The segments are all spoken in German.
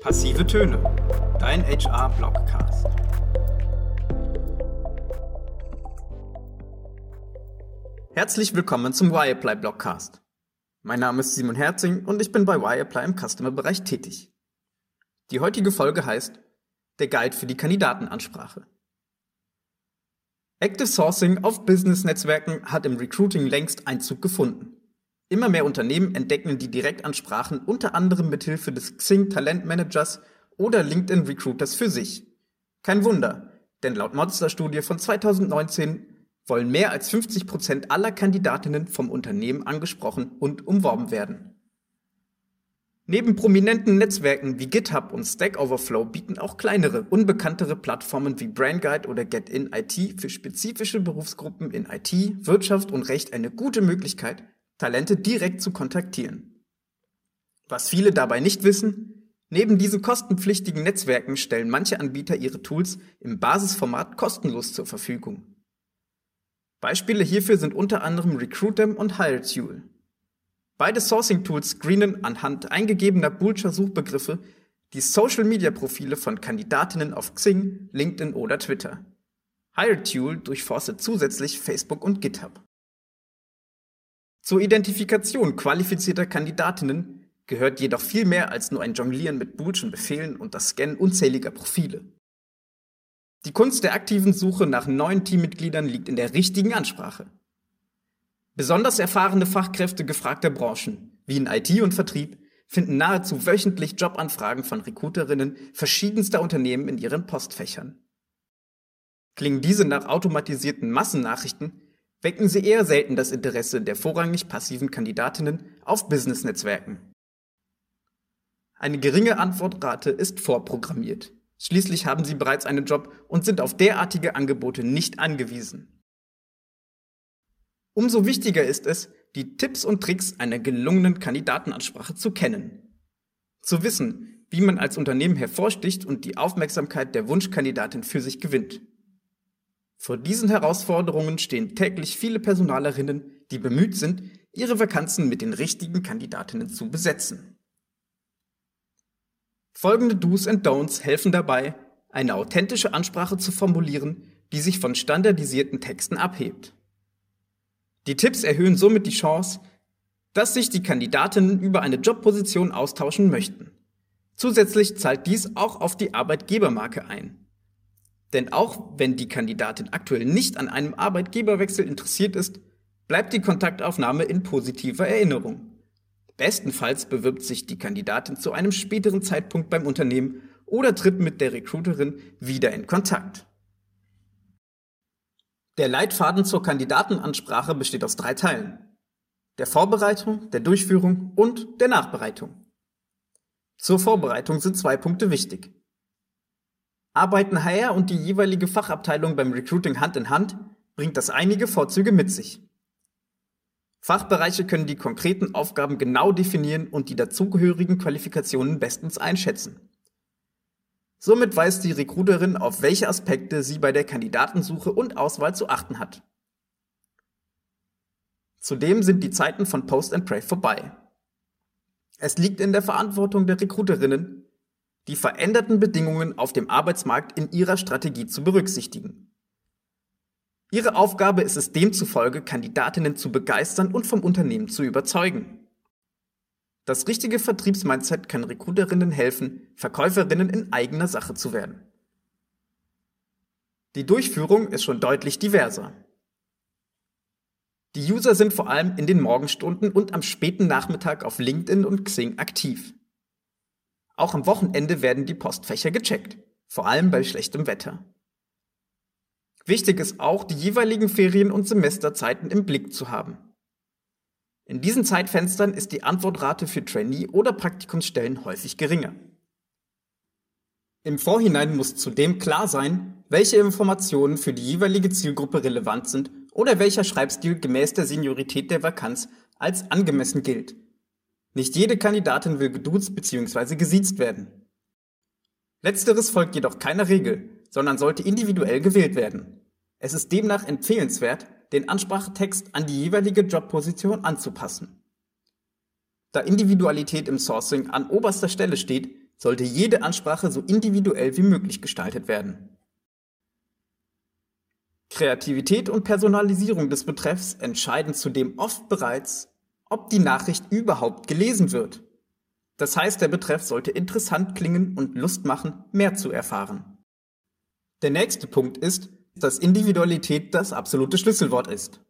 Passive Töne, dein HR-Blogcast. Herzlich willkommen zum Y-Apply Blogcast. Mein Name ist Simon Herzing und ich bin bei Y-Apply im Customer-Bereich tätig. Die heutige Folge heißt Der Guide für die Kandidatenansprache. Active Sourcing auf Business-Netzwerken hat im Recruiting längst Einzug gefunden. Immer mehr Unternehmen entdecken die Direktansprachen unter anderem mithilfe des Xing Talentmanagers oder LinkedIn Recruiters für sich. Kein Wunder, denn laut Monster-Studie von 2019 wollen mehr als 50 Prozent aller Kandidatinnen vom Unternehmen angesprochen und umworben werden. Neben prominenten Netzwerken wie GitHub und Stack Overflow bieten auch kleinere, unbekanntere Plattformen wie BrainGuide oder GetIn IT für spezifische Berufsgruppen in IT, Wirtschaft und Recht eine gute Möglichkeit, Talente direkt zu kontaktieren. Was viele dabei nicht wissen, neben diesen kostenpflichtigen Netzwerken stellen manche Anbieter ihre Tools im Basisformat kostenlos zur Verfügung. Beispiele hierfür sind unter anderem Recruitem und HireTool. Beide Sourcing-Tools screenen anhand eingegebener Boolscher Suchbegriffe die Social-Media-Profile von Kandidatinnen auf Xing, LinkedIn oder Twitter. HireTool durchforstet zusätzlich Facebook und GitHub. Zur Identifikation qualifizierter Kandidatinnen gehört jedoch viel mehr als nur ein Jonglieren mit Boolschen Befehlen und das Scannen unzähliger Profile. Die Kunst der aktiven Suche nach neuen Teammitgliedern liegt in der richtigen Ansprache. Besonders erfahrene Fachkräfte gefragter Branchen, wie in IT und Vertrieb, finden nahezu wöchentlich Jobanfragen von Recruiterinnen verschiedenster Unternehmen in ihren Postfächern. Klingen diese nach automatisierten Massennachrichten, wecken sie eher selten das Interesse der vorrangig passiven Kandidatinnen auf Business-Netzwerken. Eine geringe Antwortrate ist vorprogrammiert. Schließlich haben sie bereits einen Job und sind auf derartige Angebote nicht angewiesen. Umso wichtiger ist es, die Tipps und Tricks einer gelungenen Kandidatenansprache zu kennen. Zu wissen, wie man als Unternehmen hervorsticht und die Aufmerksamkeit der Wunschkandidatin für sich gewinnt. Vor diesen Herausforderungen stehen täglich viele Personalerinnen, die bemüht sind, ihre Vakanzen mit den richtigen Kandidatinnen zu besetzen. Folgende Do's and Don'ts helfen dabei, eine authentische Ansprache zu formulieren, die sich von standardisierten Texten abhebt. Die Tipps erhöhen somit die Chance, dass sich die Kandidatinnen über eine Jobposition austauschen möchten. Zusätzlich zahlt dies auch auf die Arbeitgebermarke ein. Denn auch wenn die Kandidatin aktuell nicht an einem Arbeitgeberwechsel interessiert ist, bleibt die Kontaktaufnahme in positiver Erinnerung. Bestenfalls bewirbt sich die Kandidatin zu einem späteren Zeitpunkt beim Unternehmen oder tritt mit der Recruiterin wieder in Kontakt. Der Leitfaden zur Kandidatenansprache besteht aus drei Teilen. Der Vorbereitung, der Durchführung und der Nachbereitung. Zur Vorbereitung sind zwei Punkte wichtig. Arbeiten HR und die jeweilige Fachabteilung beim Recruiting Hand in Hand, bringt das einige Vorzüge mit sich. Fachbereiche können die konkreten Aufgaben genau definieren und die dazugehörigen Qualifikationen bestens einschätzen. Somit weiß die Recruiterin, auf welche Aspekte sie bei der Kandidatensuche und Auswahl zu achten hat. Zudem sind die Zeiten von Post and Pray vorbei. Es liegt in der Verantwortung der Recruiterinnen, die veränderten Bedingungen auf dem Arbeitsmarkt in ihrer Strategie zu berücksichtigen. Ihre Aufgabe ist es demzufolge, Kandidatinnen zu begeistern und vom Unternehmen zu überzeugen. Das richtige Vertriebsmindset kann Recruiterinnen helfen, Verkäuferinnen in eigener Sache zu werden. Die Durchführung ist schon deutlich diverser. Die User sind vor allem in den Morgenstunden und am späten Nachmittag auf LinkedIn und Xing aktiv. Auch am Wochenende werden die Postfächer gecheckt, vor allem bei schlechtem Wetter. Wichtig ist auch, die jeweiligen Ferien- und Semesterzeiten im Blick zu haben. In diesen Zeitfenstern ist die Antwortrate für Trainee- oder Praktikumsstellen häufig geringer. Im Vorhinein muss zudem klar sein, welche Informationen für die jeweilige Zielgruppe relevant sind oder welcher Schreibstil gemäß der Seniorität der Vakanz als angemessen gilt nicht jede Kandidatin will geduzt bzw. gesiezt werden. Letzteres folgt jedoch keiner Regel, sondern sollte individuell gewählt werden. Es ist demnach empfehlenswert, den Ansprachetext an die jeweilige Jobposition anzupassen. Da Individualität im Sourcing an oberster Stelle steht, sollte jede Ansprache so individuell wie möglich gestaltet werden. Kreativität und Personalisierung des Betreffs entscheiden zudem oft bereits, ob die Nachricht überhaupt gelesen wird. Das heißt, der Betreff sollte interessant klingen und Lust machen, mehr zu erfahren. Der nächste Punkt ist, dass Individualität das absolute Schlüsselwort ist.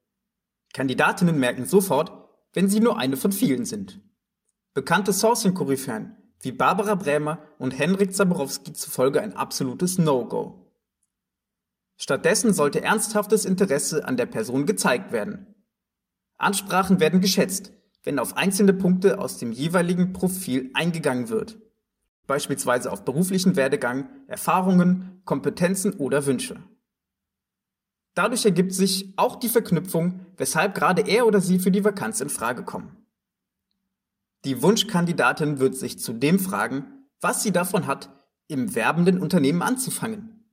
Kandidatinnen merken sofort, wenn sie nur eine von vielen sind. Bekannte Sourcing-Koryphäen wie Barbara Brämer und Henrik Zaborowski zufolge ein absolutes No-Go. Stattdessen sollte ernsthaftes Interesse an der Person gezeigt werden. Ansprachen werden geschätzt, wenn auf einzelne Punkte aus dem jeweiligen Profil eingegangen wird, beispielsweise auf beruflichen Werdegang, Erfahrungen, Kompetenzen oder Wünsche. Dadurch ergibt sich auch die Verknüpfung, weshalb gerade er oder sie für die Vakanz in Frage kommen. Die Wunschkandidatin wird sich zudem fragen, was sie davon hat, im werbenden Unternehmen anzufangen.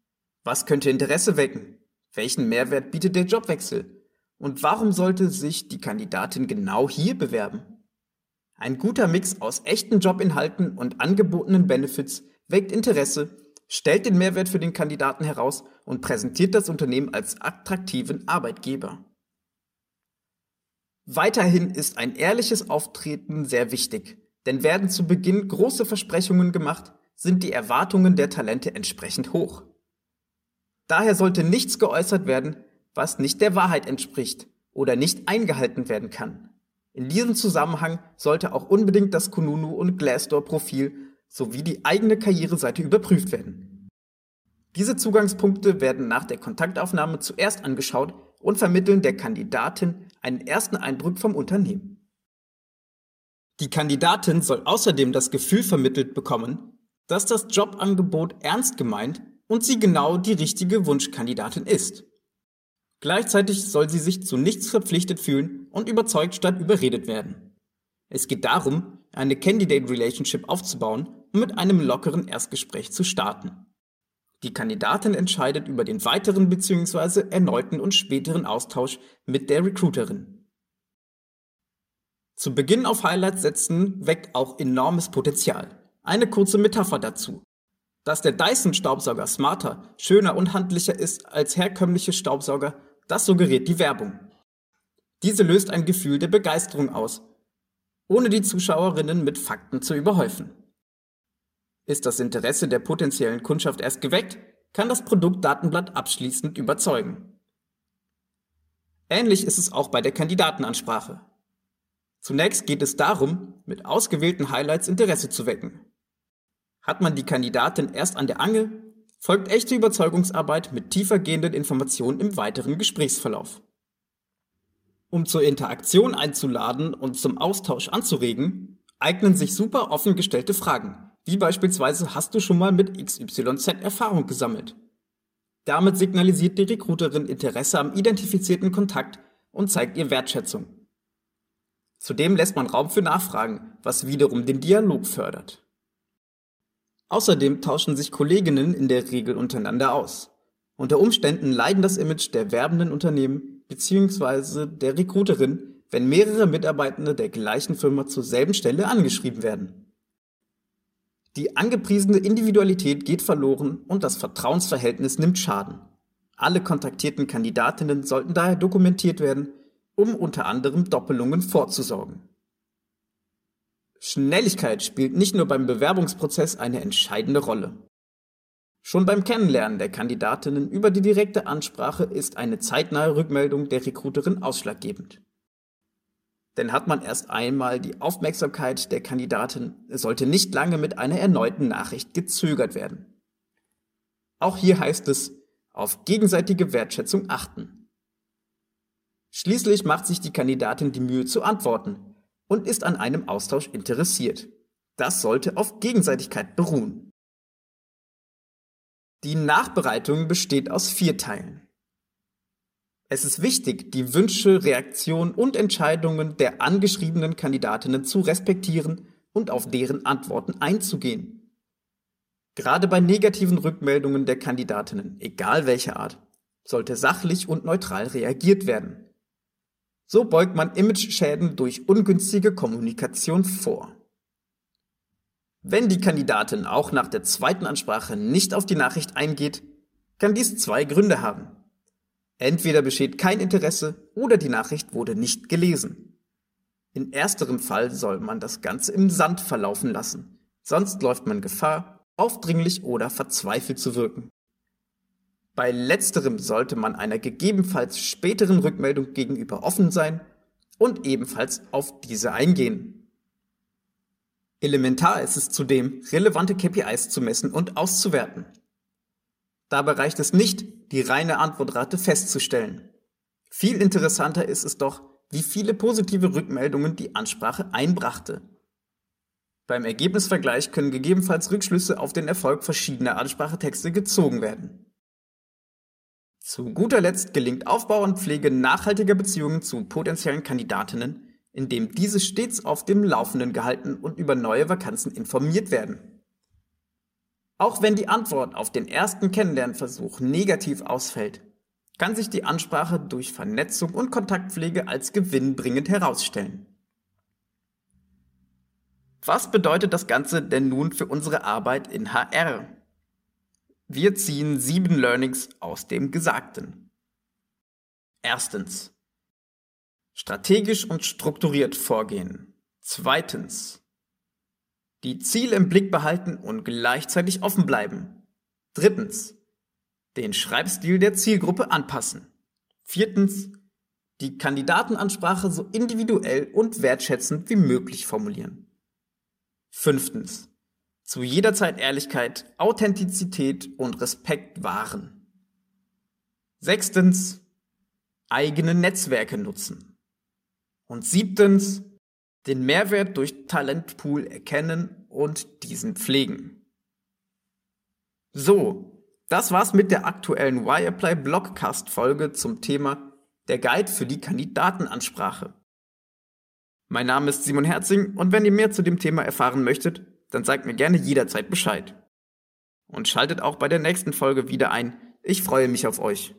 Was könnte Interesse wecken? Welchen Mehrwert bietet der Jobwechsel? Und warum sollte sich die Kandidatin genau hier bewerben? Ein guter Mix aus echten Jobinhalten und angebotenen Benefits weckt Interesse stellt den Mehrwert für den Kandidaten heraus und präsentiert das Unternehmen als attraktiven Arbeitgeber. Weiterhin ist ein ehrliches Auftreten sehr wichtig, denn werden zu Beginn große Versprechungen gemacht, sind die Erwartungen der Talente entsprechend hoch. Daher sollte nichts geäußert werden, was nicht der Wahrheit entspricht oder nicht eingehalten werden kann. In diesem Zusammenhang sollte auch unbedingt das Kununu und Glassdoor Profil sowie die eigene Karriereseite überprüft werden. Diese Zugangspunkte werden nach der Kontaktaufnahme zuerst angeschaut und vermitteln der Kandidatin einen ersten Eindruck vom Unternehmen. Die Kandidatin soll außerdem das Gefühl vermittelt bekommen, dass das Jobangebot ernst gemeint und sie genau die richtige Wunschkandidatin ist. Gleichzeitig soll sie sich zu nichts verpflichtet fühlen und überzeugt statt überredet werden. Es geht darum, eine Candidate Relationship aufzubauen und mit einem lockeren Erstgespräch zu starten. Die Kandidatin entscheidet über den weiteren bzw. erneuten und späteren Austausch mit der Recruiterin. Zu Beginn auf Highlights setzen weckt auch enormes Potenzial. Eine kurze Metapher dazu. Dass der Dyson-Staubsauger smarter, schöner und handlicher ist als herkömmliche Staubsauger, das suggeriert die Werbung. Diese löst ein Gefühl der Begeisterung aus, ohne die Zuschauerinnen mit Fakten zu überhäufen. Ist das Interesse der potenziellen Kundschaft erst geweckt, kann das Produktdatenblatt abschließend überzeugen. Ähnlich ist es auch bei der Kandidatenansprache. Zunächst geht es darum, mit ausgewählten Highlights Interesse zu wecken. Hat man die Kandidatin erst an der Angel, folgt echte Überzeugungsarbeit mit tiefergehenden Informationen im weiteren Gesprächsverlauf. Um zur Interaktion einzuladen und zum Austausch anzuregen, eignen sich super offen gestellte Fragen, wie beispielsweise hast du schon mal mit XYZ Erfahrung gesammelt? Damit signalisiert die Recruiterin Interesse am identifizierten Kontakt und zeigt ihr Wertschätzung. Zudem lässt man Raum für Nachfragen, was wiederum den Dialog fördert. Außerdem tauschen sich Kolleginnen in der Regel untereinander aus. Unter Umständen leiden das Image der werbenden Unternehmen bzw. der Recruiterin, wenn mehrere Mitarbeitende der gleichen Firma zur selben Stelle angeschrieben werden. Die angepriesene Individualität geht verloren und das Vertrauensverhältnis nimmt Schaden. Alle kontaktierten Kandidatinnen sollten daher dokumentiert werden, um unter anderem Doppelungen vorzusorgen. Schnelligkeit spielt nicht nur beim Bewerbungsprozess eine entscheidende Rolle. Schon beim Kennenlernen der Kandidatinnen über die direkte Ansprache ist eine zeitnahe Rückmeldung der Recruiterin ausschlaggebend. Denn hat man erst einmal die Aufmerksamkeit der Kandidatin, sollte nicht lange mit einer erneuten Nachricht gezögert werden. Auch hier heißt es, auf gegenseitige Wertschätzung achten. Schließlich macht sich die Kandidatin die Mühe zu antworten und ist an einem Austausch interessiert. Das sollte auf Gegenseitigkeit beruhen. Die Nachbereitung besteht aus vier Teilen. Es ist wichtig, die Wünsche, Reaktionen und Entscheidungen der angeschriebenen Kandidatinnen zu respektieren und auf deren Antworten einzugehen. Gerade bei negativen Rückmeldungen der Kandidatinnen, egal welcher Art, sollte sachlich und neutral reagiert werden. So beugt man Imageschäden durch ungünstige Kommunikation vor. Wenn die Kandidatin auch nach der zweiten Ansprache nicht auf die Nachricht eingeht, kann dies zwei Gründe haben. Entweder besteht kein Interesse oder die Nachricht wurde nicht gelesen. In ersterem Fall soll man das Ganze im Sand verlaufen lassen, sonst läuft man Gefahr, aufdringlich oder verzweifelt zu wirken. Bei letzterem sollte man einer gegebenenfalls späteren Rückmeldung gegenüber offen sein und ebenfalls auf diese eingehen. Elementar ist es zudem, relevante KPIs zu messen und auszuwerten. Dabei reicht es nicht, die reine Antwortrate festzustellen. Viel interessanter ist es doch, wie viele positive Rückmeldungen die Ansprache einbrachte. Beim Ergebnisvergleich können gegebenenfalls Rückschlüsse auf den Erfolg verschiedener Ansprachetexte gezogen werden. Zu guter Letzt gelingt Aufbau und Pflege nachhaltiger Beziehungen zu potenziellen Kandidatinnen, indem diese stets auf dem Laufenden gehalten und über neue Vakanzen informiert werden. Auch wenn die Antwort auf den ersten Kennenlernversuch negativ ausfällt, kann sich die Ansprache durch Vernetzung und Kontaktpflege als gewinnbringend herausstellen. Was bedeutet das Ganze denn nun für unsere Arbeit in HR? Wir ziehen sieben Learnings aus dem Gesagten. Erstens. Strategisch und strukturiert vorgehen. Zweitens. Die Ziele im Blick behalten und gleichzeitig offen bleiben. Drittens den Schreibstil der Zielgruppe anpassen. Viertens, die Kandidatenansprache so individuell und wertschätzend wie möglich formulieren. Fünftens, zu jeder Zeit Ehrlichkeit, Authentizität und Respekt wahren. Sechstens, eigene Netzwerke nutzen. Und siebtens, den Mehrwert durch Talentpool erkennen und diesen pflegen. So, das war's mit der aktuellen Wireplay Blogcast Folge zum Thema der Guide für die Kandidatenansprache. Mein Name ist Simon Herzing und wenn ihr mehr zu dem Thema erfahren möchtet, dann sagt mir gerne jederzeit Bescheid. Und schaltet auch bei der nächsten Folge wieder ein. Ich freue mich auf euch.